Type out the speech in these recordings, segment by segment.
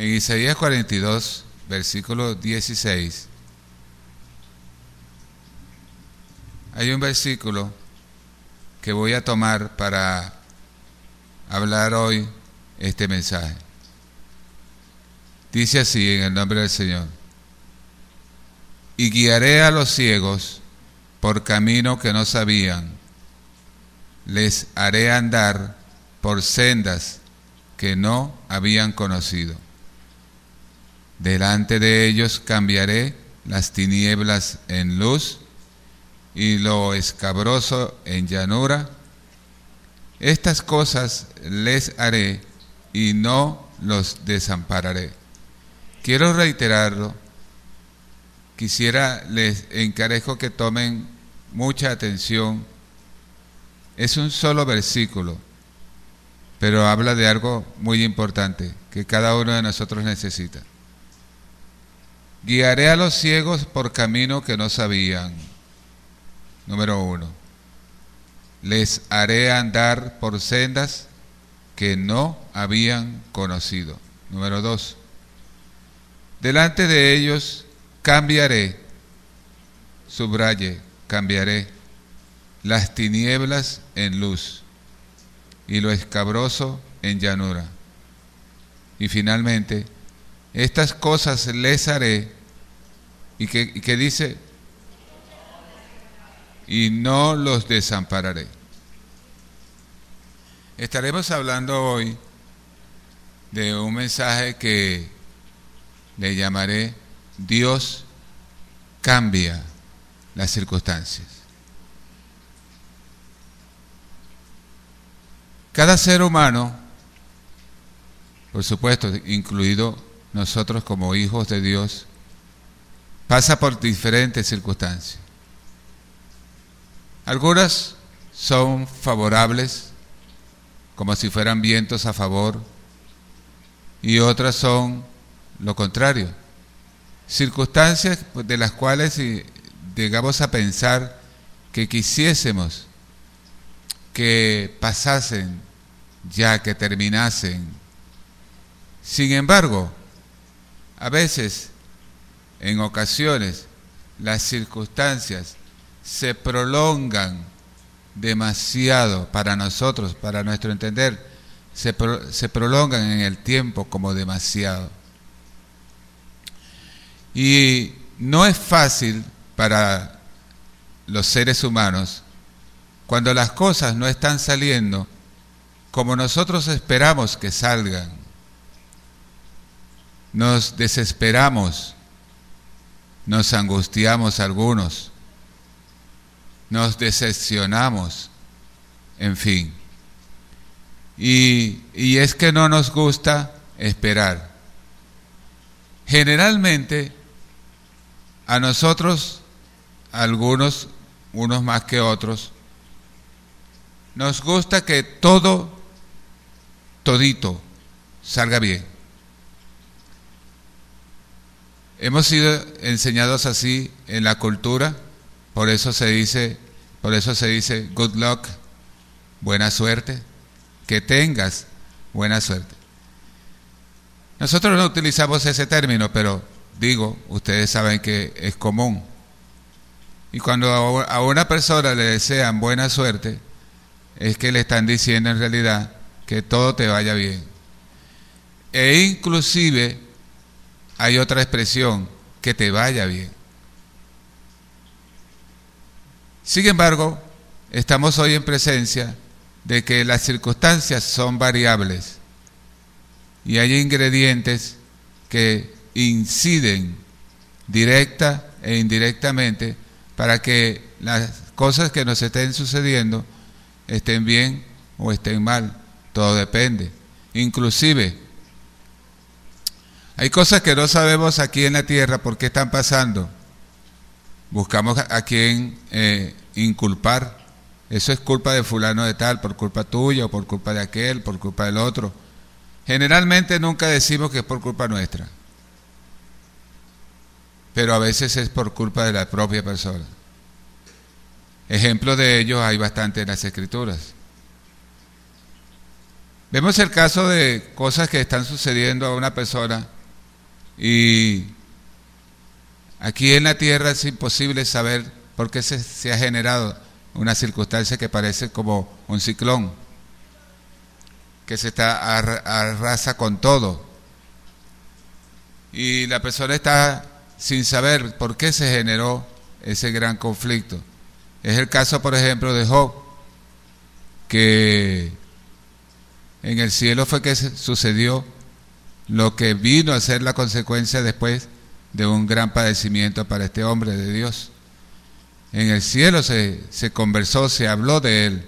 En Isaías 42, versículo 16, hay un versículo que voy a tomar para hablar hoy este mensaje. Dice así en el nombre del Señor. Y guiaré a los ciegos por camino que no sabían. Les haré andar por sendas que no habían conocido. Delante de ellos cambiaré las tinieblas en luz y lo escabroso en llanura. Estas cosas les haré y no los desampararé. Quiero reiterarlo. Quisiera, les encarezco que tomen mucha atención. Es un solo versículo, pero habla de algo muy importante que cada uno de nosotros necesita. Guiaré a los ciegos por camino que no sabían. Número uno. Les haré andar por sendas que no habían conocido. Número dos. Delante de ellos cambiaré, subraye, cambiaré las tinieblas en luz y lo escabroso en llanura. Y finalmente, estas cosas les haré, y que, dice, y no los desampararé. Estaremos hablando hoy de un mensaje que le llamaré Dios cambia las circunstancias. Cada ser humano, por supuesto, incluido nosotros como hijos de Dios, pasa por diferentes circunstancias. Algunas son favorables, como si fueran vientos a favor, y otras son lo contrario. Circunstancias de las cuales llegamos a pensar que quisiésemos que pasasen ya, que terminasen. Sin embargo, a veces, en ocasiones, las circunstancias se prolongan demasiado para nosotros, para nuestro entender, se, prolongan en el tiempo como demasiado. Y no es fácil para los seres humanos cuando las cosas no están saliendo como nosotros esperamos que salgan. Nos desesperamos, nos angustiamos algunos, nos decepcionamos, en fin. Y, y es que no nos gusta esperar. Generalmente a nosotros, algunos, unos más que otros, nos gusta que todo, todito, salga bien. Hemos sido enseñados así en la cultura, por eso se dice, por eso se dice good luck, buena suerte, que tengas buena suerte. Nosotros no utilizamos ese término, pero digo, ustedes saben que es común. Y cuando a una persona le desean buena suerte, es que le están diciendo en realidad que todo te vaya bien. E inclusive hay otra expresión, que te vaya bien. Sin embargo, estamos hoy en presencia de que las circunstancias son variables y hay ingredientes que inciden directa e indirectamente para que las cosas que nos estén sucediendo estén bien o estén mal. Todo depende. Inclusive, hay cosas que no sabemos aquí en la tierra por qué están pasando. Buscamos a quién eh, inculpar. Eso es culpa de fulano de tal, por culpa tuya, o por culpa de aquel, por culpa del otro. Generalmente nunca decimos que es por culpa nuestra pero a veces es por culpa de la propia persona. Ejemplos de ellos hay bastante en las escrituras. Vemos el caso de cosas que están sucediendo a una persona y aquí en la tierra es imposible saber por qué se, ha generado una circunstancia que parece como un ciclón, que se está arrasa con todo. Y la persona está sin saber por qué se generó ese gran conflicto. Es el caso, por ejemplo, de Job, que en el cielo fue que sucedió lo que vino a ser la consecuencia después de un gran padecimiento para este hombre de Dios. En el cielo se, se conversó, se habló de él.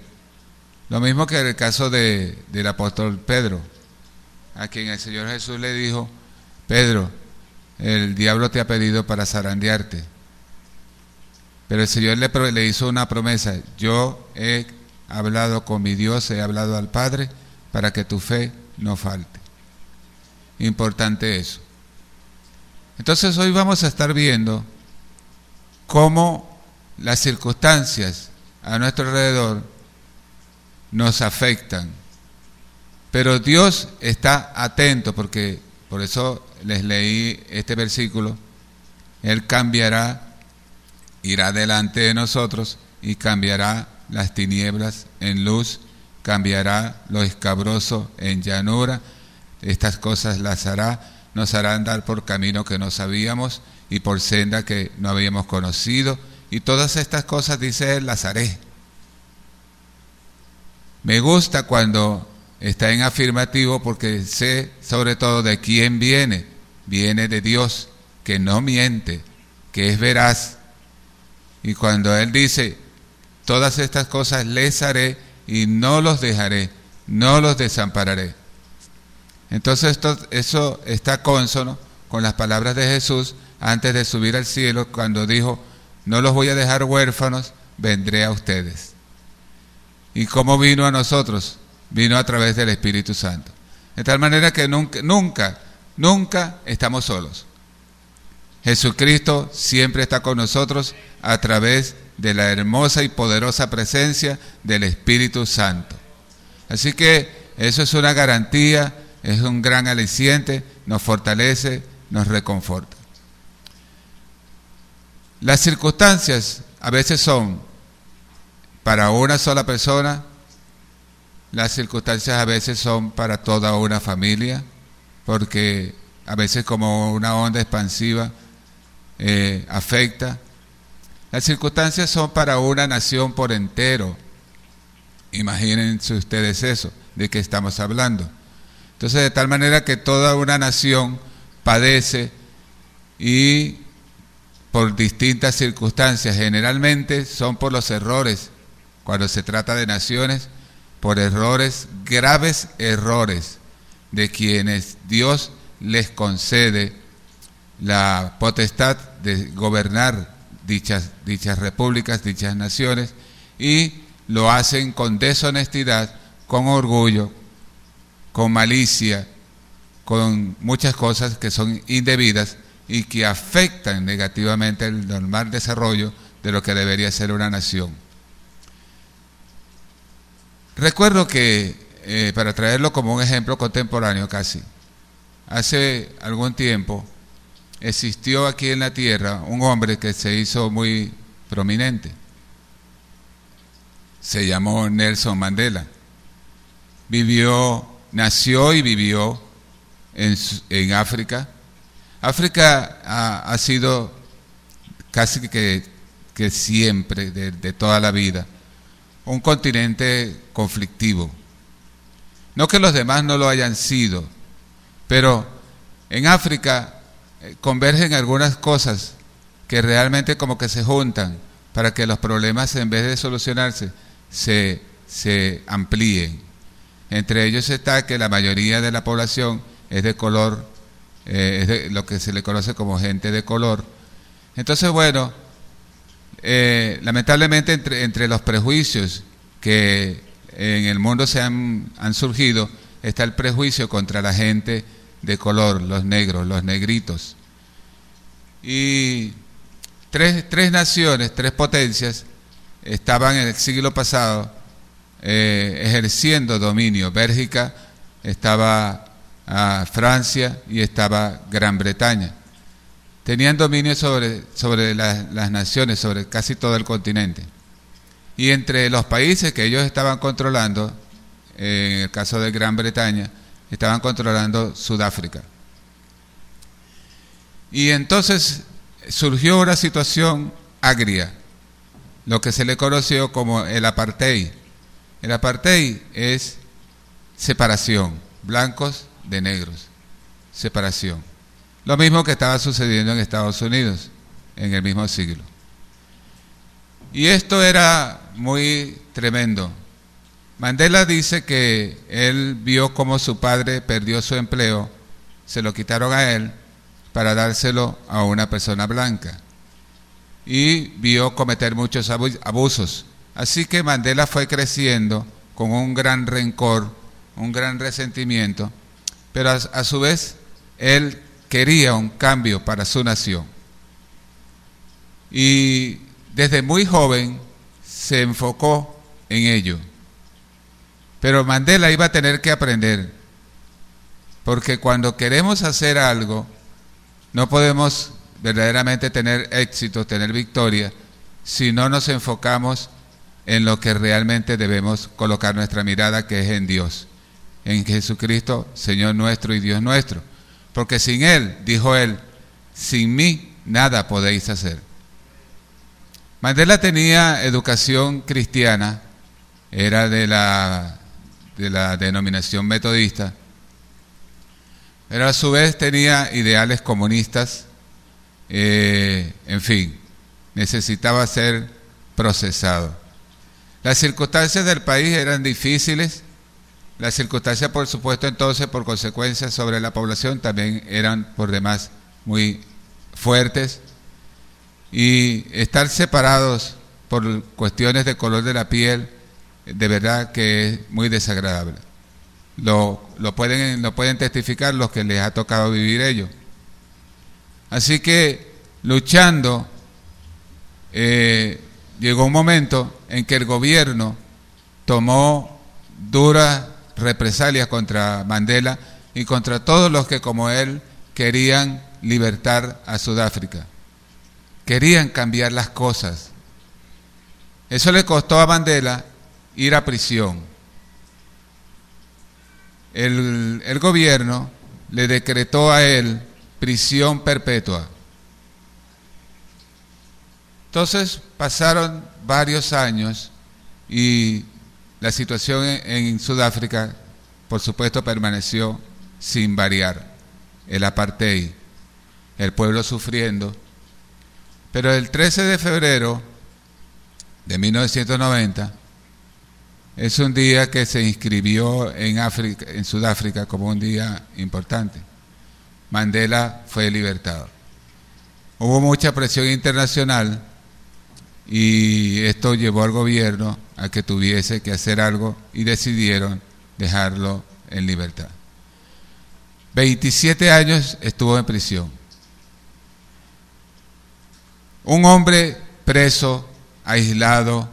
Lo mismo que en el caso de, del apóstol Pedro, a quien el Señor Jesús le dijo, Pedro, el diablo te ha pedido para zarandearte. Pero el Señor le, le hizo una promesa, yo he hablado con mi Dios, he hablado al Padre, para que tu fe no falte. Importante eso. Entonces hoy vamos a estar viendo cómo las circunstancias a nuestro alrededor nos afectan. Pero Dios está atento porque por eso les leí este versículo. Él cambiará, irá delante de nosotros y cambiará las tinieblas en luz, cambiará lo escabroso en llanura. Estas cosas las hará, nos hará andar por camino que no sabíamos y por senda que no habíamos conocido. Y todas estas cosas, dice él, las haré. Me gusta cuando está en afirmativo porque sé sobre todo de quién viene. Viene de Dios, que no miente, que es veraz. Y cuando Él dice, todas estas cosas les haré y no los dejaré, no los desampararé. Entonces esto, eso está consono con las palabras de Jesús antes de subir al cielo cuando dijo, no los voy a dejar huérfanos, vendré a ustedes. ¿Y cómo vino a nosotros? Vino a través del Espíritu Santo. De tal manera que nunca, nunca, nunca estamos solos. Jesucristo siempre está con nosotros a través de la hermosa y poderosa presencia del Espíritu Santo. Así que eso es una garantía, es un gran aliciente, nos fortalece, nos reconforta. Las circunstancias a veces son para una sola persona, las circunstancias a veces son para toda una familia, porque a veces como una onda expansiva eh, afecta. Las circunstancias son para una nación por entero. Imagínense ustedes eso, de qué estamos hablando. Entonces, de tal manera que toda una nación padece y por distintas circunstancias, generalmente son por los errores cuando se trata de naciones, por errores, graves errores de quienes Dios les concede la potestad de gobernar dichas, dichas repúblicas, dichas naciones, y lo hacen con deshonestidad, con orgullo, con malicia, con muchas cosas que son indebidas y que afectan negativamente el normal desarrollo de lo que debería ser una nación. Recuerdo que, eh, para traerlo como un ejemplo contemporáneo casi, hace algún tiempo existió aquí en la tierra un hombre que se hizo muy prominente. Se llamó Nelson Mandela. Vivió, nació y vivió en, en África. África ha, sido casi que, que siempre, de, toda la vida, un continente conflictivo. No que los demás no lo hayan sido, pero en África eh, convergen algunas cosas que realmente como que se juntan para que los problemas en vez de solucionarse se, se amplíen. Entre ellos está que la mayoría de la población es de color, eh, es de lo que se le conoce como gente de color. Entonces, bueno, eh, lamentablemente entre, entre, los prejuicios que en el mundo se han, han, surgido está el prejuicio contra la gente de color, los negros, los negritos. Y tres, tres naciones, tres potencias estaban en el siglo pasado eh, ejerciendo dominio. Bélgica estaba ah, Francia y estaba Gran Bretaña. Tenían dominio sobre, sobre las naciones, sobre casi todo el continente. Y entre los países que ellos estaban controlando, en el caso de Gran Bretaña, estaban controlando Sudáfrica. Y entonces surgió una situación agria, lo que se le conoció como el apartheid. El apartheid es separación, blancos de negros, separación. Lo mismo que estaba sucediendo en Estados Unidos en el mismo siglo. Y esto era muy tremendo. Mandela dice que él vio cómo su padre perdió su empleo, se lo quitaron a él para dárselo a una persona blanca. Y vio cometer muchos abusos. Así que Mandela fue creciendo con un gran rencor, un gran resentimiento, pero a, su vez él quería un cambio para su nación. Y desde muy joven se enfocó en ello. Pero Mandela iba a tener que aprender, porque cuando queremos hacer algo, no podemos verdaderamente tener éxito, tener victoria, si no nos enfocamos en lo que realmente debemos colocar nuestra mirada, que es en Dios, en Jesucristo, Señor nuestro y Dios nuestro. Porque sin Él, dijo Él, sin mí nada podéis hacer. Mandela tenía educación cristiana, era de la, de la denominación metodista, pero a su vez tenía ideales comunistas, eh, en fin, necesitaba ser procesado. Las circunstancias del país eran difíciles, las circunstancias por supuesto entonces por consecuencias sobre la población también eran por demás muy fuertes y estar separados por cuestiones de color de la piel, de verdad que es muy desagradable. Lo, lo, pueden, lo pueden testificar los que les ha tocado vivir ello. Así que luchando, eh, llegó un momento en que el gobierno tomó duras represalias contra Mandela y contra todos los que como él querían libertar a Sudáfrica. Querían cambiar las cosas. Eso le costó a Mandela ir a prisión. El, el gobierno le decretó a él prisión perpetua. Entonces pasaron varios años y la situación en, Sudáfrica, por supuesto, permaneció sin variar. El apartheid, el pueblo sufriendo, pero el 13 de febrero de 1990 es un día que se inscribió en, África, en Sudáfrica como un día importante. Mandela fue libertado. Hubo mucha presión internacional y esto llevó al gobierno a que tuviese que hacer algo y decidieron dejarlo en libertad. 27 años estuvo en prisión. Un hombre preso, aislado,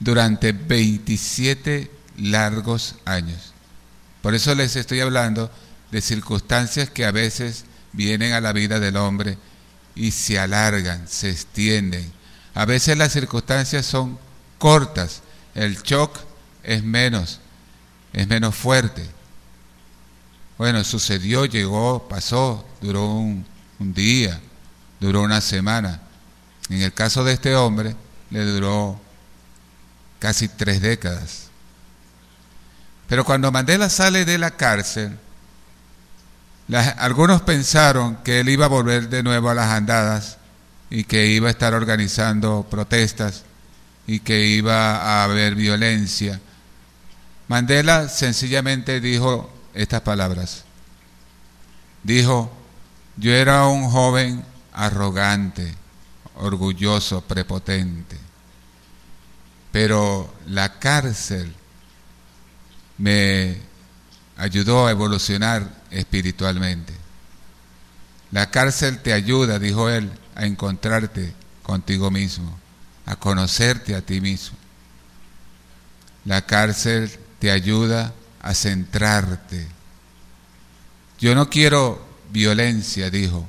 durante 27 largos años. Por eso les estoy hablando de circunstancias que a veces vienen a la vida del hombre y se alargan, se extienden. A veces las circunstancias son cortas, el shock es menos, es menos fuerte. Bueno, sucedió, llegó, pasó, duró un, un día, duró una semana, en el caso de este hombre, le duró casi tres décadas. Pero cuando Mandela sale de la cárcel, algunos pensaron que él iba a volver de nuevo a las andadas y que iba a estar organizando protestas y que iba a haber violencia. Mandela sencillamente dijo estas palabras. Dijo, yo era un joven arrogante orgulloso, prepotente. Pero la cárcel me ayudó a evolucionar espiritualmente. La cárcel te ayuda, dijo él, a encontrarte contigo mismo, a conocerte a ti mismo. La cárcel te ayuda a centrarte. Yo no quiero violencia, dijo.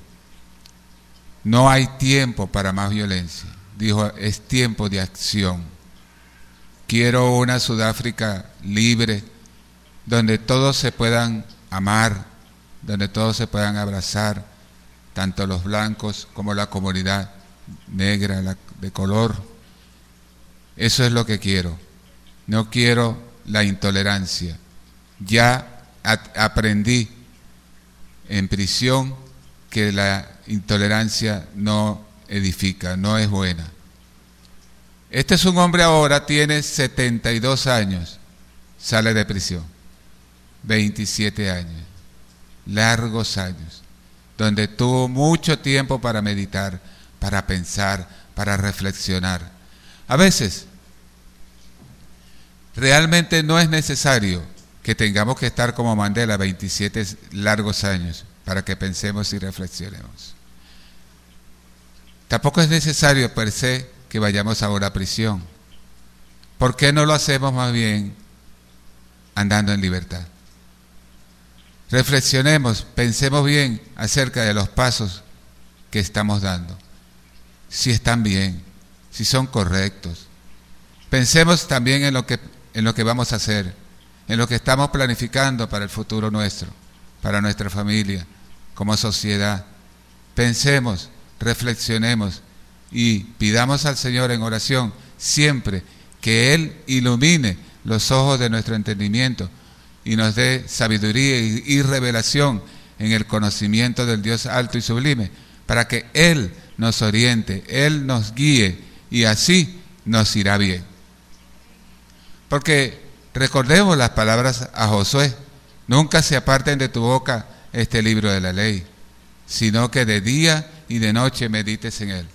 No hay tiempo para más violencia. Dijo, es tiempo de acción. Quiero una Sudáfrica libre, donde todos se puedan amar, donde todos se puedan abrazar, tanto los blancos como la comunidad negra, de color. Eso es lo que quiero. No quiero la intolerancia. Ya aprendí en prisión que la intolerancia no edifica, no es buena. Este es un hombre ahora, tiene 72 años, sale de prisión, 27 años, largos años, donde tuvo mucho tiempo para meditar, para pensar, para reflexionar. A veces, realmente no es necesario que tengamos que estar como Mandela 27 largos años para que pensemos y reflexionemos. Tampoco es necesario per se que vayamos ahora a prisión. ¿Por qué no lo hacemos más bien andando en libertad? Reflexionemos, pensemos bien acerca de los pasos que estamos dando, si están bien, si son correctos. Pensemos también en lo que, en lo que vamos a hacer, en lo que estamos planificando para el futuro nuestro, para nuestra familia, como sociedad. Pensemos, reflexionemos y pidamos al Señor en oración siempre que Él ilumine los ojos de nuestro entendimiento y nos dé sabiduría y, revelación en el conocimiento del Dios alto y sublime, para que Él nos oriente, Él nos guíe y así nos irá bien. Porque recordemos las palabras a Josué, nunca se aparten de tu boca este libro de la ley, sino que de día y de noche medites en él,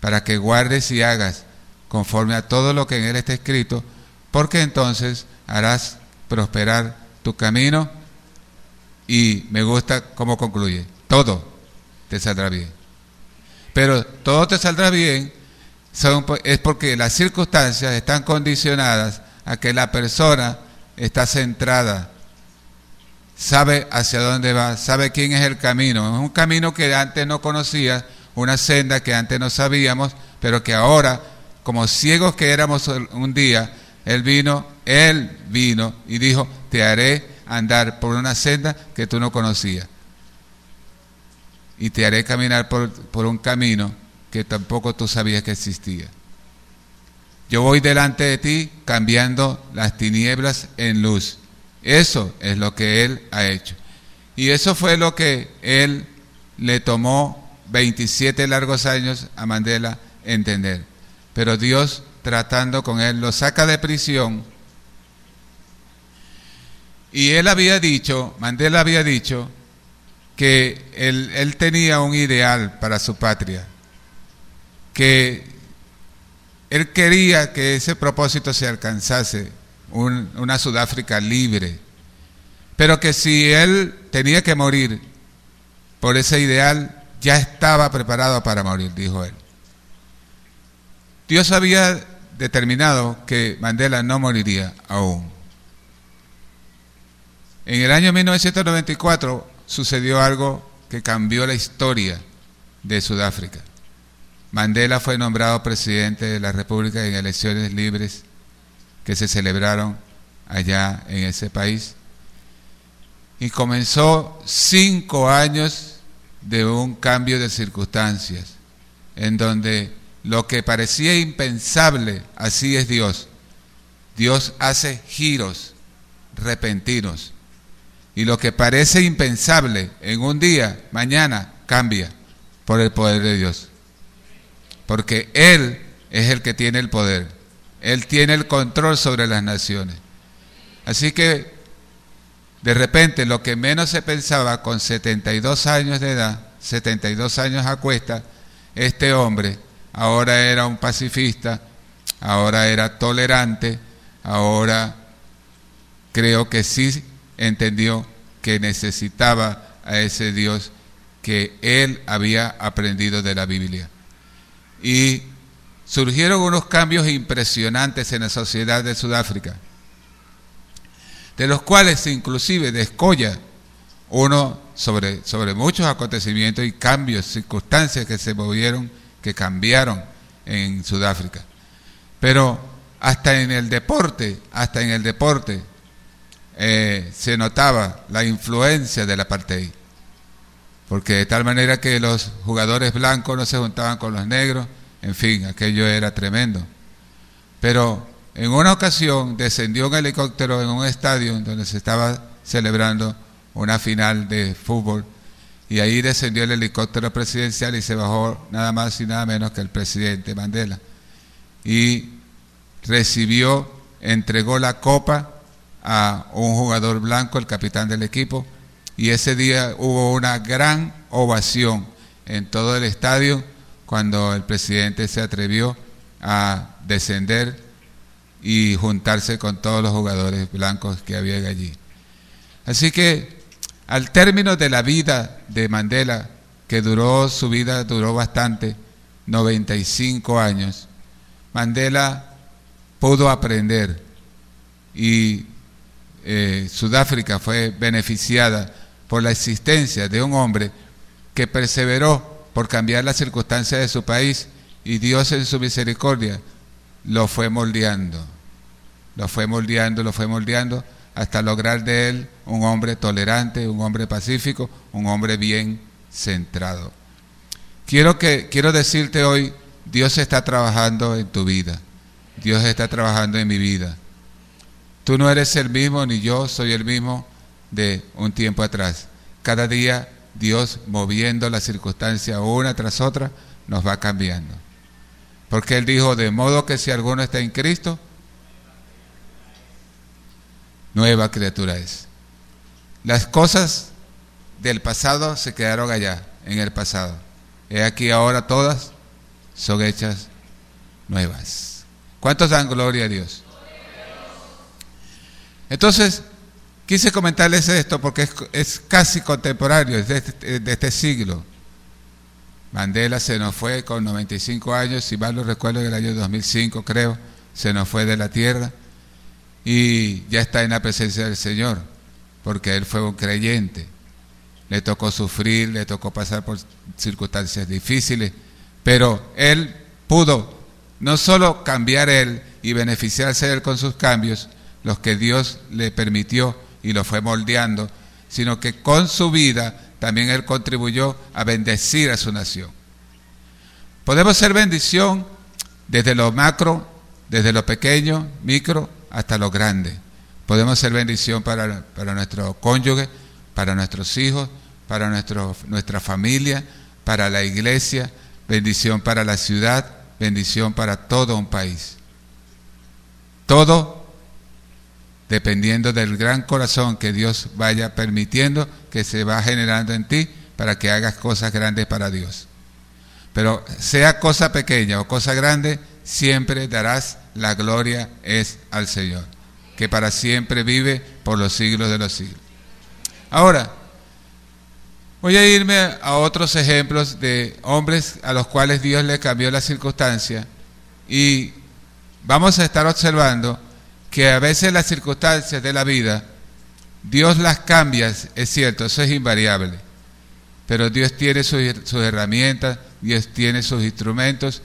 para que guardes y hagas conforme a todo lo que en él está escrito, porque entonces harás prosperar tu camino y me gusta cómo concluye, todo te saldrá bien. Pero todo te saldrá bien es porque las circunstancias están condicionadas a que la persona está centrada sabe hacia dónde va, sabe quién es el camino. Es un camino que antes no conocía, una senda que antes no sabíamos, pero que ahora, como ciegos que éramos un día, Él vino, Él vino y dijo, te haré andar por una senda que tú no conocías. Y te haré caminar por, por un camino que tampoco tú sabías que existía. Yo voy delante de ti cambiando las tinieblas en luz eso es lo que él ha hecho. Y eso fue lo que él le tomó 27 largos años a Mandela entender. Pero Dios tratando con él lo saca de prisión. Y él había dicho, Mandela había dicho, que él, tenía un ideal para su patria, que él quería que ese propósito se alcanzase una Sudáfrica libre, pero que si él tenía que morir por ese ideal, ya estaba preparado para morir, dijo él. Dios había determinado que Mandela no moriría aún. En el año 1994 sucedió algo que cambió la historia de Sudáfrica. Mandela fue nombrado presidente de la República en elecciones libres que se celebraron allá en ese país. Y comenzó cinco años de un cambio de circunstancias, en donde lo que parecía impensable, así es Dios. Dios hace giros repentinos. Y lo que parece impensable en un día, mañana, cambia por el poder de Dios. Porque Él es el que tiene el poder. Él tiene el control sobre las naciones. Así que de repente lo que menos se pensaba con 72 años de edad, 72 años a cuesta, este hombre ahora era un pacifista, ahora era tolerante, ahora creo que sí entendió que necesitaba a ese Dios que él había aprendido de la Biblia. Y surgieron unos cambios impresionantes en la sociedad de Sudáfrica. de los cuales inclusive descolla uno sobre, sobre muchos acontecimientos y cambios, circunstancias que se movieron, que cambiaron en Sudáfrica. Pero hasta en el deporte, hasta en el deporte, eh, se notaba la influencia del apartheid. Porque de tal manera que los jugadores blancos no se juntaban con los negros, en fin, aquello era tremendo. Pero en una ocasión descendió un helicóptero en un estadio donde se estaba celebrando una final de fútbol y ahí descendió el helicóptero presidencial y se bajó nada más y nada menos que el presidente Mandela. Y recibió, entregó la copa a un jugador blanco, el capitán del equipo, y ese día hubo una gran ovación en todo el estadio cuando el presidente se atrevió a descender y juntarse con todos los jugadores blancos que había allí. Así que al término de la vida de Mandela, que duró su vida, duró bastante, 95 años, Mandela pudo aprender y eh, Sudáfrica fue beneficiada por la existencia de un hombre que perseveró por cambiar las circunstancias de su país y Dios en su misericordia lo fue moldeando, lo fue moldeando, lo fue moldeando hasta lograr de él un hombre tolerante, un hombre pacífico, un hombre bien centrado. Quiero, que, quiero decirte hoy, Dios está trabajando en tu vida, Dios está trabajando en mi vida. Tú no eres el mismo, ni yo soy el mismo de un tiempo atrás. Cada día Dios moviendo la circunstancia una tras otra nos va cambiando. Porque Él dijo, de modo que si alguno está en Cristo, nueva criatura es. Las cosas del pasado se quedaron allá, en el pasado. He aquí ahora todas son hechas nuevas. ¿Cuántos dan gloria a Dios? Entonces, quise comentarles esto porque es, casi contemporáneo, es de este, este, siglo. Mandela se nos fue con 95 años, si mal lo recuerdo, en el año 2005 creo, se nos fue de la tierra y ya está en la presencia del Señor, porque él fue un creyente. Le tocó sufrir, le tocó pasar por circunstancias difíciles, pero él pudo no solo cambiar él y beneficiarse él con sus cambios, los que Dios le permitió y lo fue moldeando, sino que con su vida también él contribuyó a bendecir a su nación. Podemos ser bendición desde lo macro, desde lo pequeño, micro, hasta lo grande. Podemos ser bendición para, para nuestro cónyuge, para nuestros hijos, para nuestro, nuestra familia, para la iglesia, bendición para la ciudad, bendición para todo un país. Todo dependiendo del gran corazón que Dios vaya permitiendo que se va generando en ti para que hagas cosas grandes para Dios. Pero sea cosa pequeña o cosa grande, siempre darás la gloria es al Señor, que para siempre vive por los siglos de los siglos. Ahora, voy a irme a otros ejemplos de hombres a los cuales Dios le cambió la circunstancia y vamos a estar observando que a veces las circunstancias de la vida, Dios las cambia, es cierto, eso es invariable, pero Dios tiene sus, herramientas, Dios tiene sus instrumentos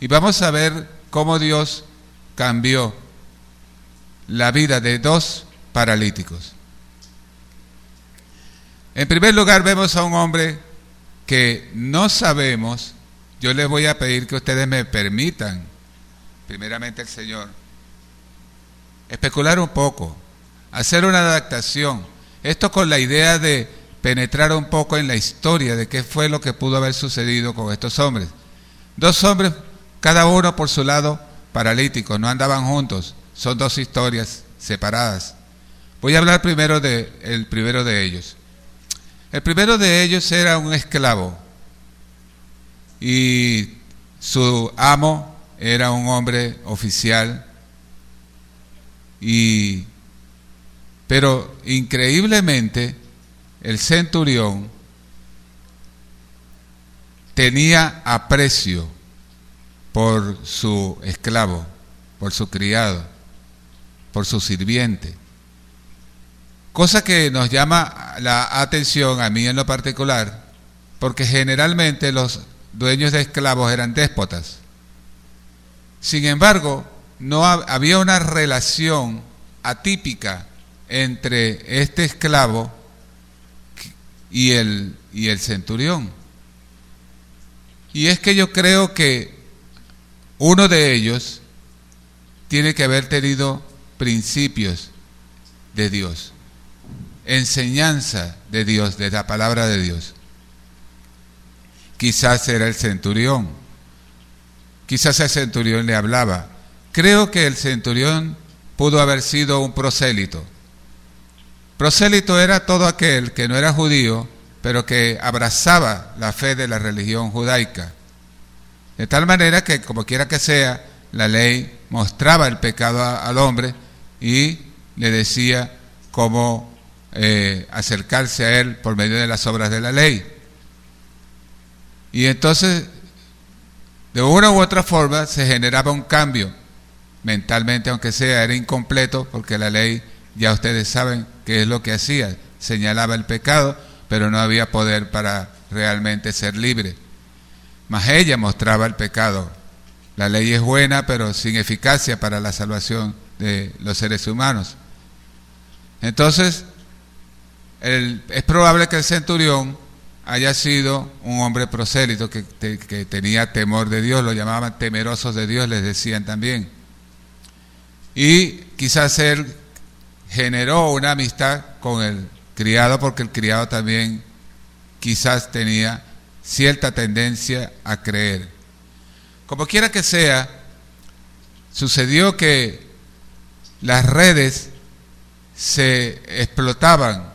y vamos a ver cómo Dios cambió la vida de dos paralíticos. En primer lugar vemos a un hombre que no sabemos, yo les voy a pedir que ustedes me permitan, primeramente el Señor, especular un poco, hacer una adaptación, esto con la idea de penetrar un poco en la historia de qué fue lo que pudo haber sucedido con estos hombres. Dos hombres, cada uno por su lado, paralíticos, no andaban juntos, son dos historias separadas. Voy a hablar primero de el primero de ellos. El primero de ellos era un esclavo y su amo era un hombre oficial y pero increíblemente el centurión tenía aprecio por su esclavo, por su criado, por su sirviente. Cosa que nos llama la atención a mí en lo particular, porque generalmente los dueños de esclavos eran déspotas. Sin embargo, no había una relación atípica entre este esclavo y el, centurión. Y es que yo creo que uno de ellos tiene que haber tenido principios de Dios, enseñanza de Dios, de la palabra de Dios. Quizás era el centurión, quizás el centurión le hablaba. Creo que el centurión pudo haber sido un prosélito. Prosélito era todo aquel que no era judío, pero que abrazaba la fe de la religión judaica. De tal manera que, como quiera que sea, la ley mostraba el pecado al hombre y le decía cómo eh, acercarse a él por medio de las obras de la ley. Y entonces, de una u otra forma, se generaba un cambio mentalmente, aunque sea, era incompleto, porque la ley, ya ustedes saben qué es lo que hacía, señalaba el pecado, pero no había poder para realmente ser libre. Mas ella mostraba el pecado. La ley es buena, pero sin eficacia para la salvación de los seres humanos. Entonces, es probable que el centurión haya sido un hombre prosélito que, que tenía temor de Dios, lo llamaban temerosos de Dios, les decían también. Y quizás él generó una amistad con el criado porque el criado también quizás tenía cierta tendencia a creer. Como quiera que sea, sucedió que las redes se explotaban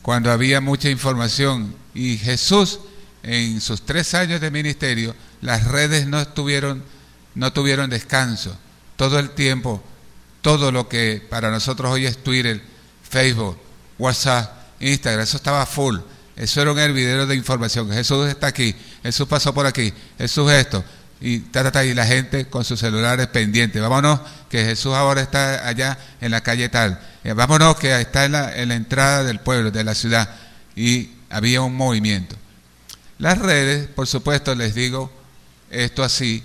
cuando había mucha información y Jesús en sus tres años de ministerio las redes no estuvieron no tuvieron descanso todo el tiempo todo lo que para nosotros hoy es Twitter, Facebook, WhatsApp, Instagram, eso estaba full. Eso era un hervidero de información. Jesús está aquí, Jesús pasó por aquí, Jesús esto. Y, ta, y la gente con sus celulares pendientes. Vámonos, que Jesús ahora está allá en la calle tal. Eh, vámonos, que está en la entrada del pueblo, de la ciudad. Y había un movimiento. Las redes, por supuesto, les digo esto así,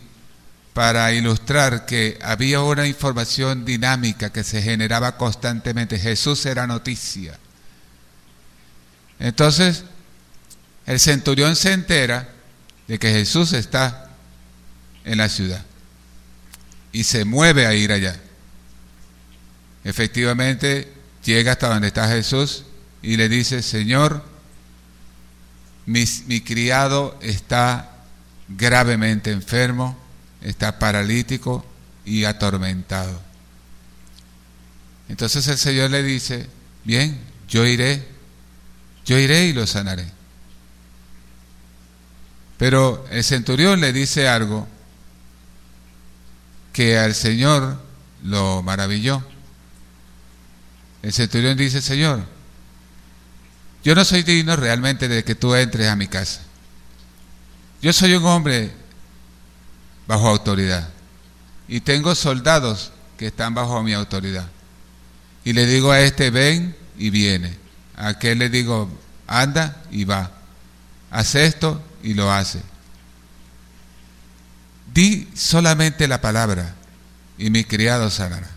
para ilustrar que había una información dinámica que se generaba constantemente. Jesús era noticia. Entonces, el centurión se entera de que Jesús está en la ciudad y se mueve a ir allá. Efectivamente, llega hasta donde está Jesús y le dice, Señor, mi, mi criado está gravemente enfermo está paralítico y atormentado. Entonces el Señor le dice, bien, yo iré, yo iré y lo sanaré. Pero el centurión le dice algo que al Señor lo maravilló. El centurión dice, Señor, yo no soy digno realmente de que tú entres a mi casa. Yo soy un hombre bajo autoridad. Y tengo soldados que están bajo mi autoridad. Y le digo a este, ven y viene. A aquel le digo, anda y va. Haz esto y lo hace. Di solamente la palabra y mi criado sanará.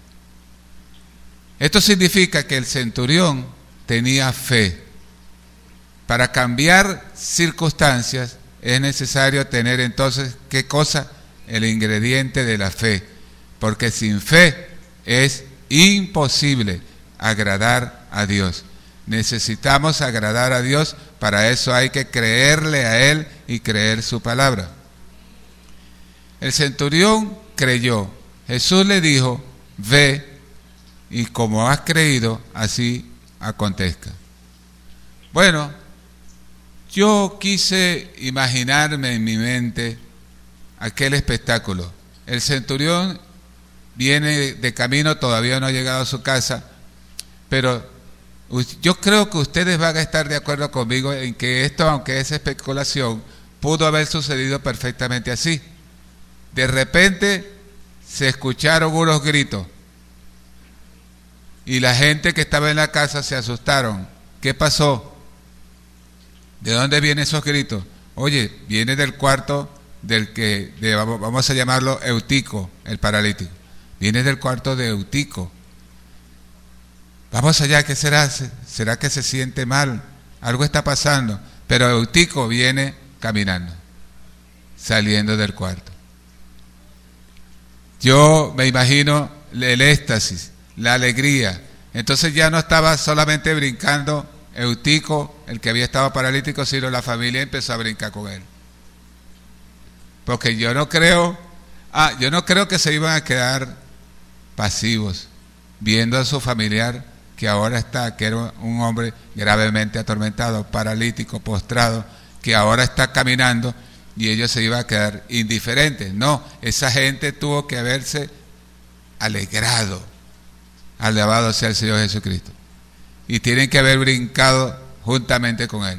Esto significa que el centurión tenía fe. Para cambiar circunstancias es necesario tener entonces, ¿qué cosa? El ingrediente de la fe, porque sin fe es imposible agradar a Dios. Necesitamos agradar a Dios, para eso hay que creerle a Él y creer su palabra. El centurión creyó, Jesús le dijo, ve y como has creído, así acontezca. Bueno, yo quise imaginarme en mi mente aquel espectáculo. El centurión viene de camino, todavía no ha llegado a su casa, pero yo creo que ustedes van a estar de acuerdo conmigo en que esto, aunque es especulación, pudo haber sucedido perfectamente así. De repente se escucharon unos gritos Y la gente que estaba en la casa se asustaron. ¿Qué pasó? ¿De dónde vienen esos gritos? Oye, viene del cuarto del que, vamos a llamarlo Eutico, el paralítico. Viene del cuarto de Eutico. Vamos allá, ¿qué será? ¿Será que se siente mal? Algo está pasando. Pero Eutico viene caminando, saliendo del cuarto. Yo me imagino el éxtasis, la alegría. Entonces ya no estaba solamente brincando Eutico, el que había estado paralítico, sino la familia empezó a brincar con él. Porque yo no creo, ah, yo no creo que se iban a quedar pasivos viendo a su familiar que ahora está, que era un hombre gravemente atormentado, paralítico, postrado, que ahora está caminando y ellos se iban a quedar indiferentes. No, esa gente tuvo que haberse alegrado. Alabado sea el Señor Jesucristo. Y tienen que haber brincado juntamente con él.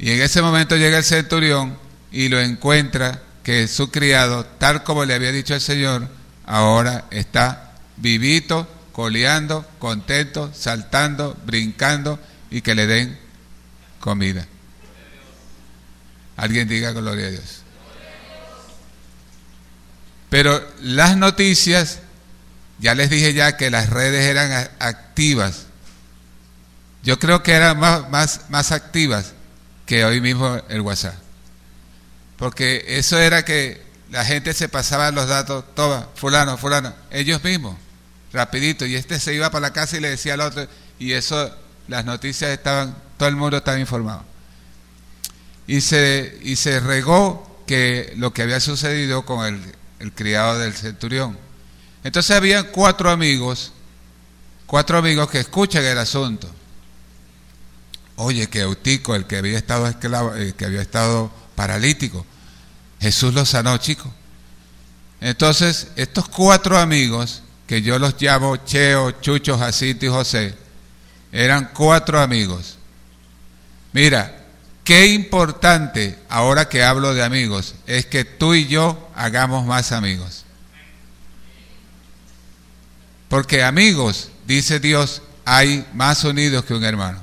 Y en ese momento llega el centurión y lo encuentra que su criado, tal como le había dicho el Señor, ahora está vivito coleando, contento, saltando, brincando y que le den comida. Alguien diga gloria a Dios. Pero las noticias, ya les dije ya que las redes eran activas. Yo creo que eran más, más, más activas que hoy mismo el WhatsApp. Porque eso era que la gente se pasaba los datos, toma, fulano, fulano, ellos mismos rapidito, y este se iba para la casa y le decía al otro, y eso, las noticias estaban, todo el mundo estaba informado. Y se, y se regó que lo que había sucedido con el, criado del centurión. Entonces había cuatro amigos, cuatro amigos que escuchan el asunto. Oye, que Eutico, el que había estado esclavo, el que había estado paralítico, Jesús lo sanó, chico. Entonces, estos cuatro amigos que yo los llamo Cheo, Chucho, Jacinto y José, eran cuatro amigos. Mira, qué importante, ahora que hablo de amigos, es que tú y yo hagamos más amigos. Porque amigos, dice Dios, hay más unidos que un hermano.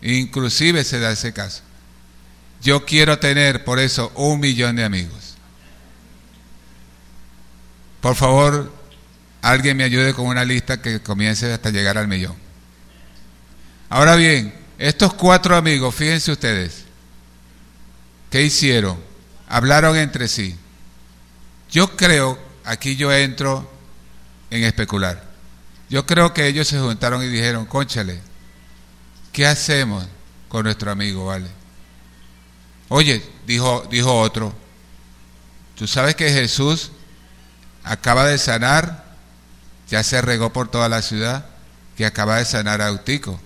Inclusive se da ese caso. Yo quiero tener por eso un millón de amigos. Por favor, alguien me ayude con una lista que comience hasta llegar al millón. Ahora bien, estos cuatro amigos, fíjense ustedes, ¿qué hicieron? Hablaron entre sí. Yo creo, aquí yo entro en especular. Yo creo que ellos se juntaron y dijeron, conchale, ¿qué hacemos con nuestro amigo, vale? Oye, dijo, dijo otro, tú sabes que Jesús acaba de sanar ya se regó por toda la ciudad que acaba de sanar a Eutico.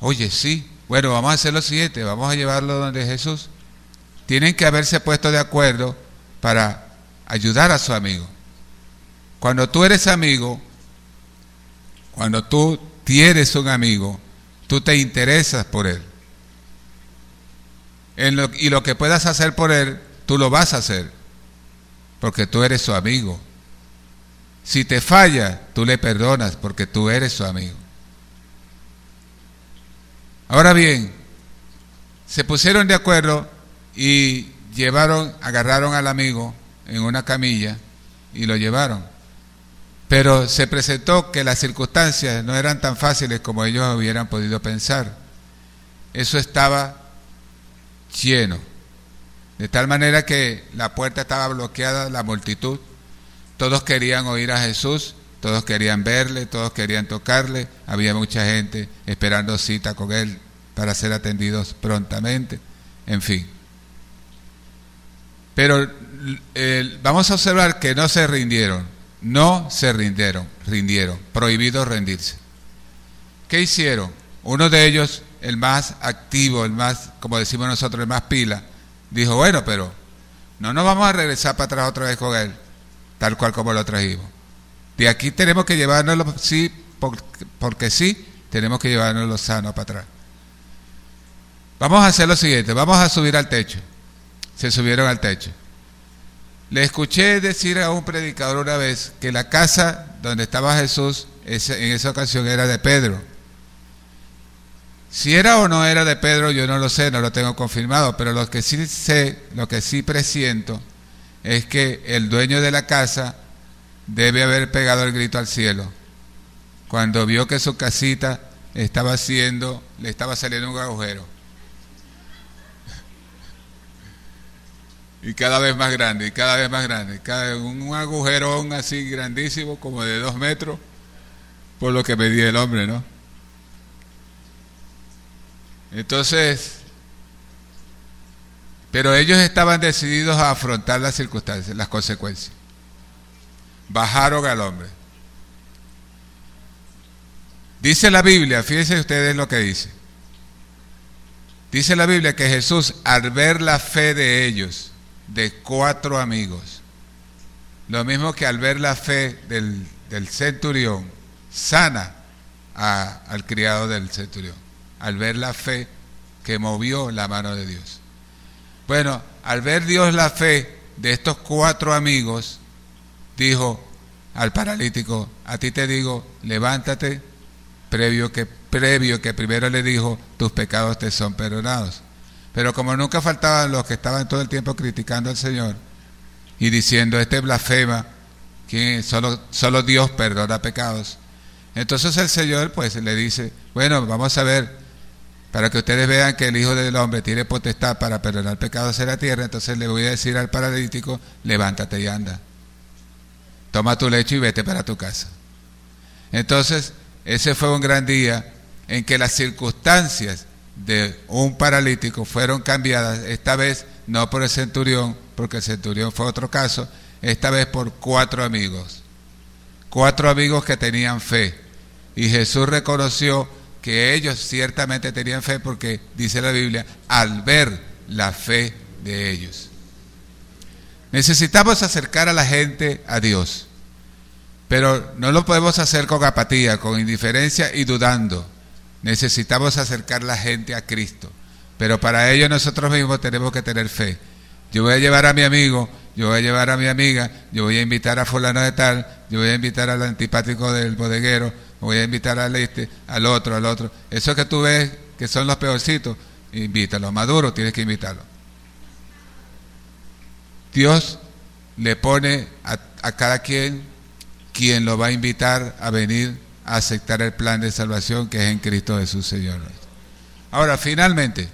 Oye, sí, bueno, vamos a hacer lo siguiente, vamos a llevarlo donde Jesús. Tienen que haberse puesto de acuerdo para ayudar a su amigo. Cuando tú eres amigo, cuando tú tienes un amigo, tú te interesas por él. Y lo que puedas hacer por él, tú lo vas a hacer, porque tú eres su amigo. Si te falla, tú le perdonas porque tú eres su amigo. Ahora bien, se pusieron de acuerdo y llevaron, agarraron al amigo en una camilla y lo llevaron. Pero se presentó que las circunstancias no eran tan fáciles como ellos hubieran podido pensar. Eso estaba lleno. De tal manera que la puerta estaba bloqueada, la multitud todos querían oír a Jesús, todos querían verle, todos querían tocarle, había mucha gente esperando cita con él para ser atendidos prontamente, en fin. Pero vamos a observar que no se rindieron, no se rindieron, rindieron, prohibido rendirse. ¿Qué hicieron? Uno de ellos, el más activo, el más, como decimos nosotros, el más pila, dijo, bueno, pero no nos vamos a regresar para atrás otra vez con él tal cual como lo trajimos. De aquí tenemos que llevárnoslo, sí, porque, sí, tenemos que llevárnoslo sano para atrás. Vamos a hacer lo siguiente, vamos a subir al techo. Se subieron al techo. Le escuché decir a un predicador una vez que la casa donde estaba Jesús en esa ocasión era de Pedro. Si era o no era de Pedro, yo no lo sé, no lo tengo confirmado, pero lo que sí sé, lo que sí presiento, es que el dueño de la casa debe haber pegado el grito al cielo cuando vio que su casita estaba haciendo, le estaba saliendo un agujero. y cada vez más grande, y cada vez más grande, cada, un agujerón así grandísimo, como de dos metros, por lo que medía el hombre, ¿no? Entonces, pero ellos estaban decididos a afrontar las circunstancias, las consecuencias. Bajaron al hombre. Dice la Biblia, fíjense ustedes lo que dice. Dice la Biblia que Jesús, al ver la fe de ellos, de cuatro amigos. Lo mismo que al ver la fe del, centurión, sana al criado del centurión. Al ver la fe que movió la mano de Dios. Bueno, al ver Dios la fe de estos cuatro amigos, dijo al paralítico, a ti te digo, levántate, previo que, previo que primero le dijo, tus pecados te son perdonados. Pero como nunca faltaban los que estaban todo el tiempo criticando al Señor y diciendo, este blasfema, que solo, solo Dios perdona pecados. Entonces el Señor pues le dice, bueno, vamos a ver, para que ustedes vean que el Hijo del Hombre tiene potestad para perdonar pecados en la tierra, entonces le voy a decir al paralítico, levántate y anda. Toma tu lecho y vete para tu casa. Entonces, ese fue un gran día en que las circunstancias de un paralítico fueron cambiadas, esta vez no por el centurión, porque el centurión fue otro caso, esta vez por cuatro amigos, cuatro amigos que tenían fe. Y Jesús reconoció que ellos ciertamente tenían fe porque dice la Biblia, al ver la fe de ellos. Necesitamos acercar a la gente a Dios, pero no lo podemos hacer con apatía, con indiferencia y dudando. Necesitamos acercar la gente a Cristo. Pero para ello nosotros mismos tenemos que tener fe. Yo voy a llevar a mi amigo, yo voy a llevar a mi amiga, yo voy a invitar a fulano de tal, yo voy a invitar al antipático del bodeguero, voy a invitar al este, al otro, al otro. Eso que tú ves que son los peorcitos, invítalo. Maduro tienes que invitarlo. Dios le pone a, a cada quien quien lo va a invitar a venir a aceptar el plan de salvación que es en Cristo Jesús, Señor. Ahora, finalmente,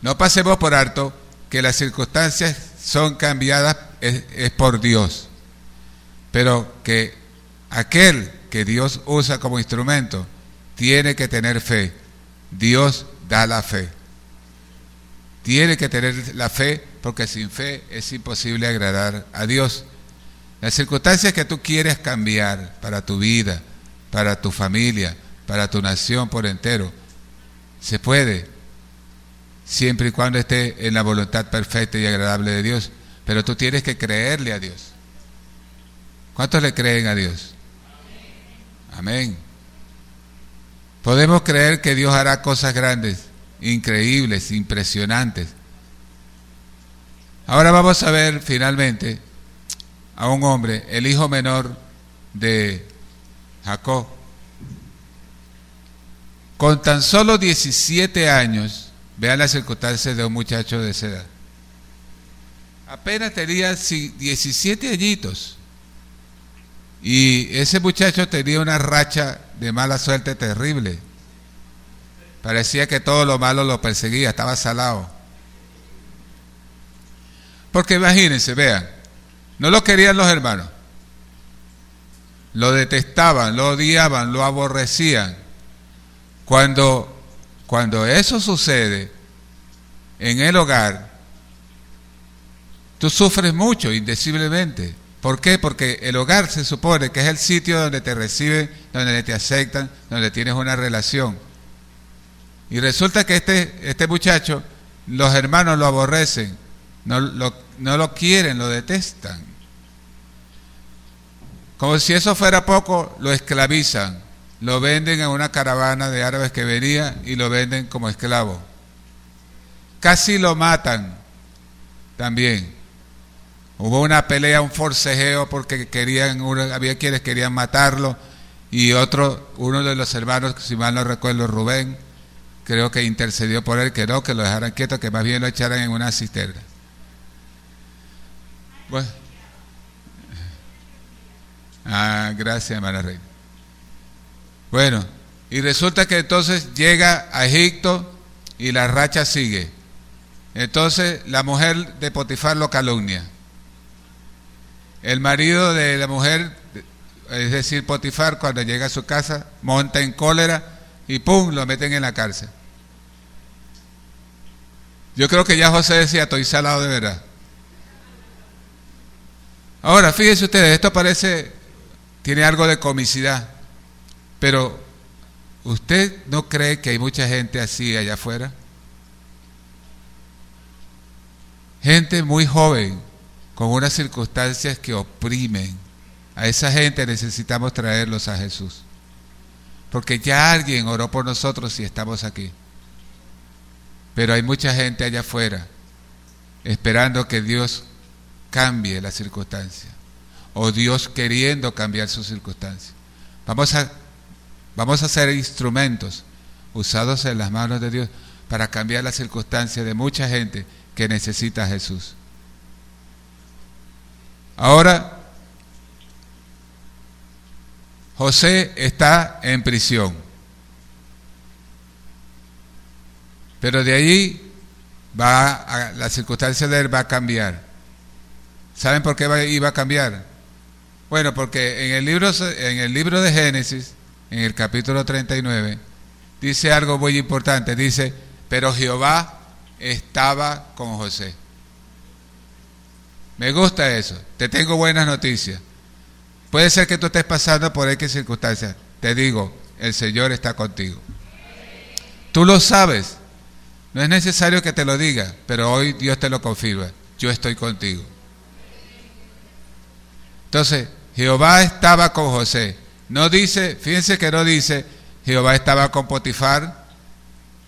no pasemos por alto que las circunstancias son cambiadas es, por Dios, pero que aquel que Dios usa como instrumento tiene que tener fe. Dios da la fe. Tiene que tener la fe porque sin fe es imposible agradar a Dios. Las circunstancias que tú quieres cambiar para tu vida, para tu familia, para tu nación por entero, se puede, siempre y cuando esté en la voluntad perfecta y agradable de Dios. Pero tú tienes que creerle a Dios. ¿Cuántos le creen a Dios? Amén. Podemos creer que Dios hará cosas grandes, increíbles, impresionantes. Ahora vamos a ver finalmente a un hombre, el hijo menor de Jacob. Con tan solo 17 años, vean las circunstancias de un muchacho de esa edad. Apenas tenía 17 añitos. Y ese muchacho tenía una racha de mala suerte terrible. Parecía que todo lo malo lo perseguía, estaba salado. Porque imagínense, vean, no lo querían los hermanos. Lo detestaban, lo odiaban, lo aborrecían. Cuando, cuando eso sucede en el hogar, tú sufres mucho, indeciblemente. ¿Por qué? Porque el hogar se supone que es el sitio donde te reciben, donde te aceptan, donde tienes una relación. Y resulta que este, este muchacho, los hermanos lo aborrecen, no lo, no lo quieren, lo detestan. Como si eso fuera poco, lo esclavizan, lo venden a una caravana de árabes que venía y lo venden como esclavo. Casi lo matan también. Hubo una pelea, un forcejeo porque querían, había quienes querían matarlo y otro, uno de los hermanos, si mal no recuerdo, Rubén, creo que intercedió por él, que no, que lo dejaran quieto, que más bien lo echaran en una cisterna. Bueno. Ah, gracias, hermana Reina. Bueno, y resulta que entonces llega a Egipto y la racha sigue. Entonces la mujer de Potifar lo calumnia. El marido de la mujer, es decir, Potifar, cuando llega a su casa, monta en cólera y ¡pum! lo meten en la cárcel. Yo creo que ya José decía, estoy salado de verdad. Ahora, fíjense ustedes, esto parece, tiene algo de comicidad, pero ¿usted no cree que hay mucha gente así allá afuera? Gente muy joven, con unas circunstancias que oprimen. A esa gente necesitamos traerlos a Jesús. Porque ya alguien oró por nosotros y estamos aquí. Pero hay mucha gente allá afuera esperando que Dios cambie la circunstancia. O Dios queriendo cambiar su circunstancia. Vamos a, vamos a ser instrumentos usados en las manos de Dios para cambiar la circunstancia de mucha gente que necesita a Jesús. Ahora, José está en prisión. Pero de ahí va a, la circunstancia de él va a cambiar. ¿Saben por qué iba a cambiar? Bueno, porque en el libro en el libro de Génesis, en el capítulo 39, dice algo muy importante, dice, "Pero Jehová estaba con José." Me gusta eso. Te tengo buenas noticias. Puede ser que tú estés pasando por X circunstancias. Te digo, el Señor está contigo. Tú lo sabes. No es necesario que te lo diga, pero hoy Dios te lo confirma. Yo estoy contigo. Entonces, Jehová estaba con José. No dice, fíjense que no dice, Jehová estaba con Potifar,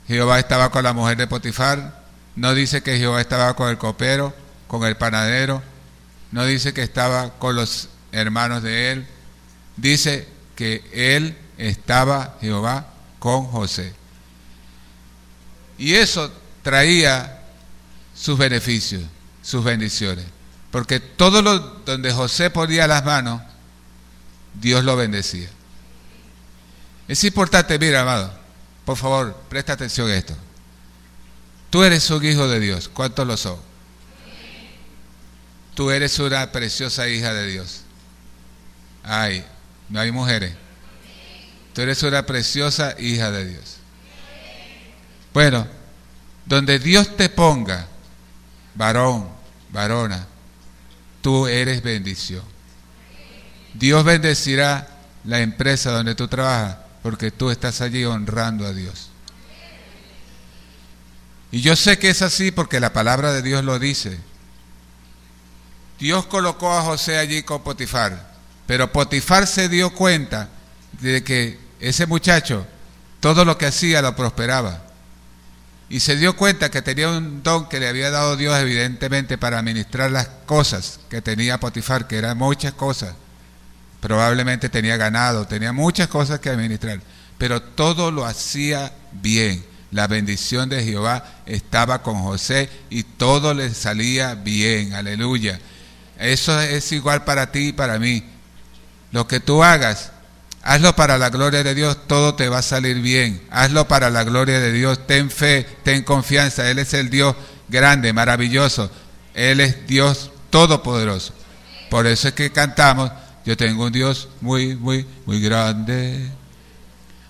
Jehová estaba con la mujer de Potifar, no dice que Jehová estaba con el copero, con el panadero, no dice que estaba con los hermanos de él, dice que él estaba, Jehová, con José. Y eso traía sus beneficios, sus bendiciones, porque todo lo donde José ponía las manos, Dios lo bendecía. Es importante, mira, amado, por favor, presta atención a esto. Tú eres un hijo de Dios, ¿cuántos lo son? Tú eres una preciosa hija de Dios. Ay, no hay mujeres. Tú eres una preciosa hija de Dios. Bueno, donde Dios te ponga, varón, varona, tú eres bendición. Dios bendecirá la empresa donde tú trabajas porque tú estás allí honrando a Dios. Y yo sé que es así porque la palabra de Dios lo dice. Dios colocó a José allí con Potifar, pero Potifar se dio cuenta de que ese muchacho todo lo que hacía lo prosperaba. Y se dio cuenta que tenía un don que le había dado Dios evidentemente para administrar las cosas que tenía Potifar, que eran muchas cosas. Probablemente tenía ganado, tenía muchas cosas que administrar, pero todo lo hacía bien. La bendición de Jehová estaba con José y todo le salía bien. Aleluya. Eso es igual para ti y para mí. Lo que tú hagas, hazlo para la gloria de Dios, todo te va a salir bien. Hazlo para la gloria de Dios, ten fe, ten confianza. Él es el Dios grande, maravilloso. Él es Dios todopoderoso. Por eso es que cantamos, yo tengo un Dios muy, muy, muy grande.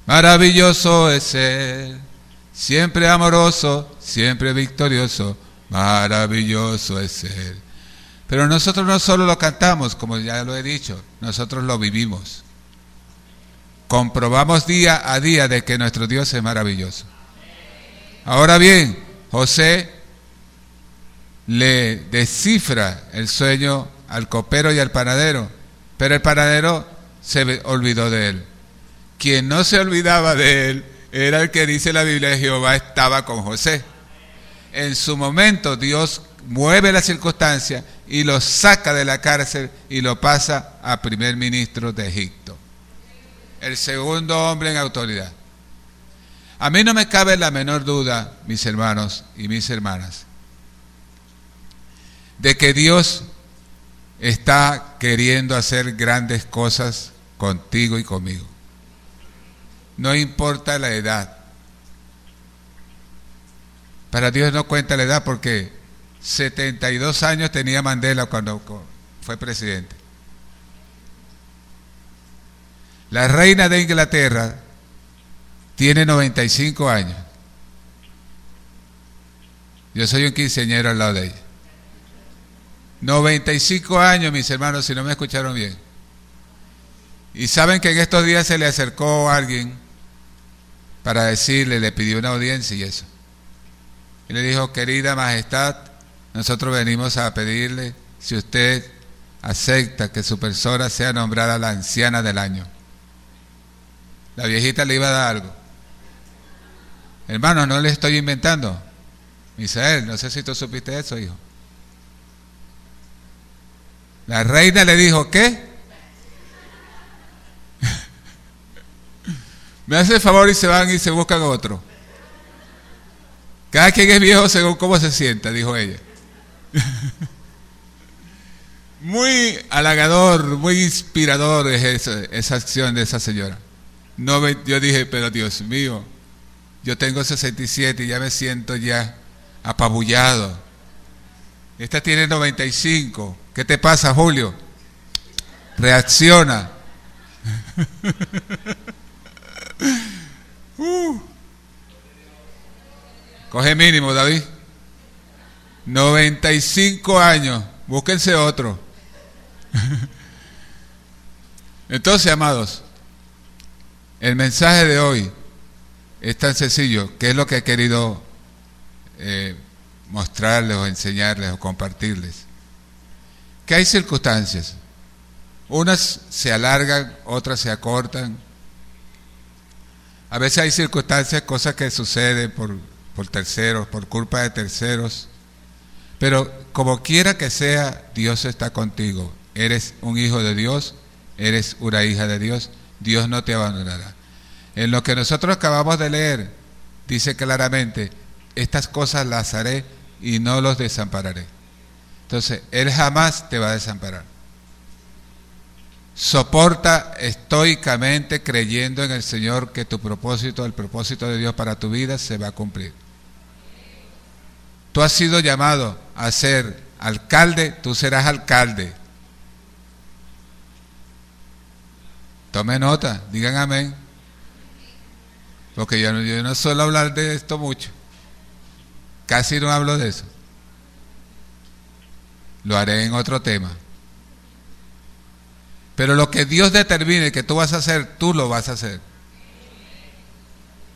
Maravilloso es Él, siempre amoroso, siempre victorioso. Maravilloso es Él. Pero nosotros no solo lo cantamos, como ya lo he dicho, nosotros lo vivimos. Comprobamos día a día de que nuestro Dios es maravilloso. Ahora bien, José le descifra el sueño al copero y al panadero, pero el panadero se olvidó de él. Quien no se olvidaba de él era el que dice la Biblia, Jehová estaba con José. En su momento Dios mueve la circunstancia y lo saca de la cárcel y lo pasa a primer ministro de Egipto. El segundo hombre en autoridad. A mí no me cabe la menor duda, mis hermanos y mis hermanas, de que Dios está queriendo hacer grandes cosas contigo y conmigo. No importa la edad. Para Dios no cuenta la edad porque 72 años tenía Mandela cuando fue presidente. La reina de Inglaterra tiene 95 años. Yo soy un quinceañero al lado de ella. 95 años, mis hermanos, si no me escucharon bien. Y saben que en estos días se le acercó alguien para decirle, le pidió una audiencia y eso. Y le dijo, querida majestad, nosotros venimos a pedirle si usted acepta que su persona sea nombrada la anciana del año. La viejita le iba a dar algo. Hermano, no le estoy inventando. Misael, no sé si tú supiste eso, hijo. La reina le dijo, ¿qué? Me hace el favor y se van y se buscan otro. Cada quien es viejo según cómo se sienta, dijo ella. muy halagador, muy inspirador es esa, acción de esa señora. No yo dije, pero Dios mío, yo tengo 67 y ya me siento ya apabullado. Esta tiene 95. ¿Qué te pasa, Julio? Reacciona. Uh. Coge mínimo, David. 95 años. Búsquense otro. Entonces, amados, el mensaje de hoy es tan sencillo, que es lo que he querido eh, mostrarles o enseñarles o compartirles. Que hay circunstancias. Unas se alargan, otras se acortan. A veces hay circunstancias, cosas que suceden por, por terceros, por culpa de terceros. Pero como quiera que sea, Dios está contigo. Eres un hijo de Dios, eres una hija de Dios, Dios no te abandonará. En lo que nosotros acabamos de leer, dice claramente, estas cosas las haré y no los desampararé. Entonces, Él jamás te va a desamparar. Soporta estoicamente creyendo en el Señor que tu propósito, el propósito de Dios para tu vida se va a cumplir. Tú has sido llamado a ser alcalde, tú serás alcalde. Tome nota, digan amén. Porque yo yo no suelo hablar de esto mucho. Casi no hablo de eso. Lo haré en otro tema. Pero lo que Dios determine que tú vas a hacer, tú lo vas a hacer.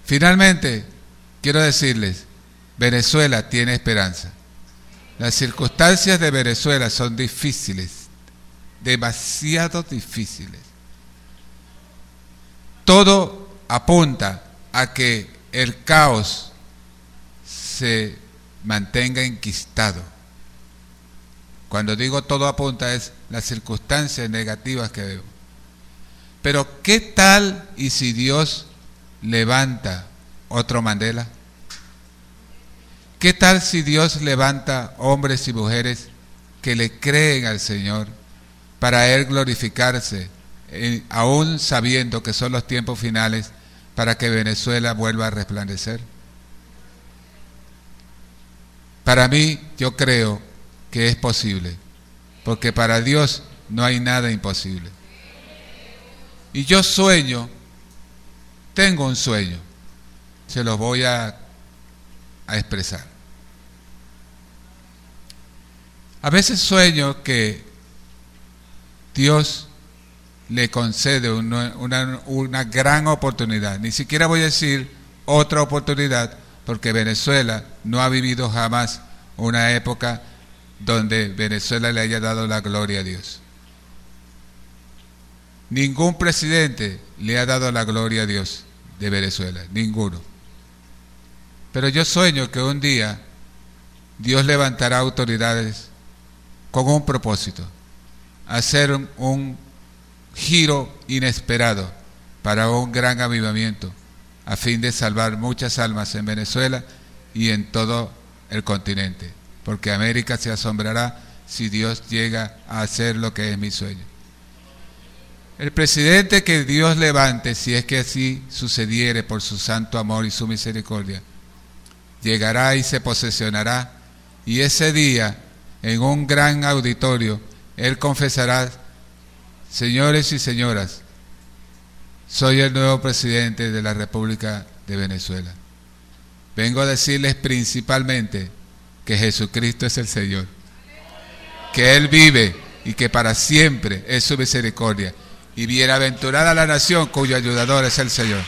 Finalmente, quiero decirles, Venezuela tiene esperanza. Las circunstancias de Venezuela son difíciles, demasiado difíciles. Todo apunta a que el caos se mantenga enquistado. Cuando digo todo apunta es las circunstancias negativas que veo. Pero ¿qué tal y si Dios levanta otro Mandela? ¿Qué tal si Dios levanta hombres y mujeres que le creen al Señor para Él glorificarse, eh, aún sabiendo que son los tiempos finales para que Venezuela vuelva a resplandecer? Para mí, yo creo que es posible, porque para Dios no hay nada imposible. Y yo sueño, tengo un sueño, se los voy a, a expresar. A veces sueño que Dios le concede una, gran oportunidad. Ni siquiera voy a decir otra oportunidad, porque Venezuela no ha vivido jamás una época donde Venezuela le haya dado la gloria a Dios. Ningún presidente le ha dado la gloria a Dios de Venezuela, ninguno. Pero yo sueño que un día Dios levantará autoridades con un propósito, hacer un, giro inesperado para un gran avivamiento a fin de salvar muchas almas en Venezuela y en todo el continente, porque América se asombrará si Dios llega a hacer lo que es mi sueño. El presidente que Dios levante, si es que así sucediere por su santo amor y su misericordia, llegará y se posesionará, y ese día en un gran auditorio, Él confesará, señores y señoras, soy el nuevo presidente de la República de Venezuela. Vengo a decirles principalmente que Jesucristo es el Señor, que Él vive y que para siempre es su misericordia. Y bienaventurada la nación cuyo ayudador es el Señor.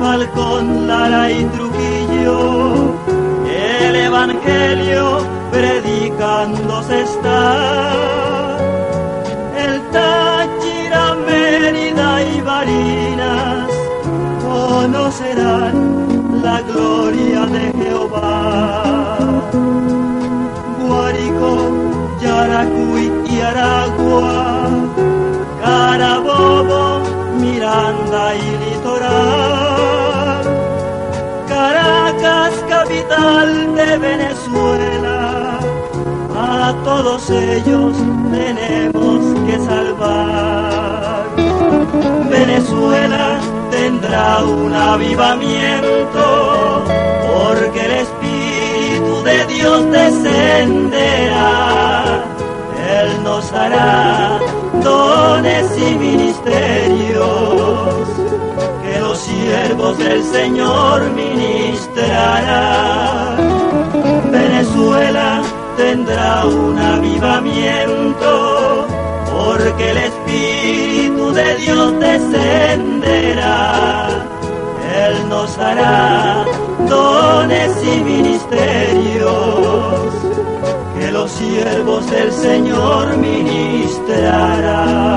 Falcón, Lara y Trujillo, el Evangelio predicándose está. El Táchira, Mérida y Barinas conocerán la gloria de Jehová. Guárico, Yaracuy y Aragua, Carabobo, Miranda y capital de Venezuela. A todos ellos tenemos que salvar. Venezuela tendrá un avivamiento porque el Espíritu de Dios descenderá. Él nos hará dones y ministerios siervos del Señor ministrará. Venezuela tendrá un avivamiento, porque el Espíritu de Dios descenderá. Él nos hará dones y ministerios que los siervos del Señor ministrarán.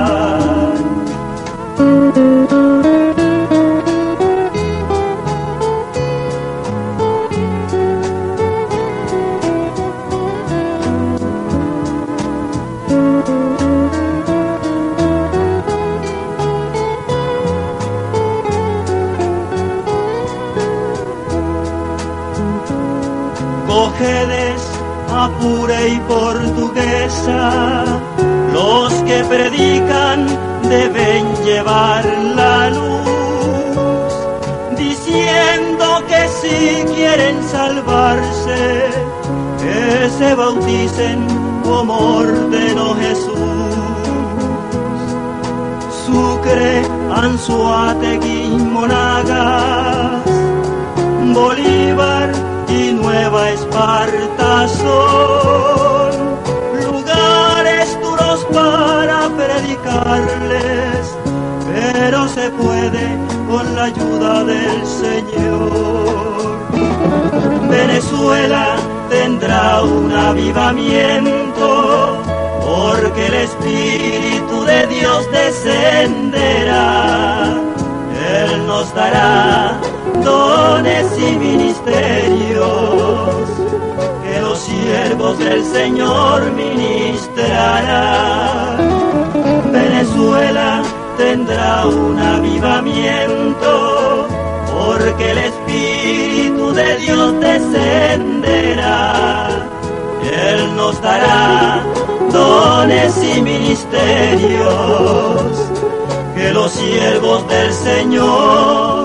y portuguesa, los que predican deben llevar la luz, diciendo que si quieren salvarse, que se bauticen como ordenó Jesús. Sucre, Anzuategui, Monagas, Bolívar y Nueva Esparta corazón, lugares duros para predicarles, pero se puede con la ayuda del Señor. Venezuela tendrá un avivamiento, porque el Espíritu de Dios descenderá, Él nos dará dones y ministerios ojos del Señor ministrará. Venezuela tendrá un avivamiento, porque el Espíritu de Dios descenderá. Él nos dará dones y ministerios que los siervos del Señor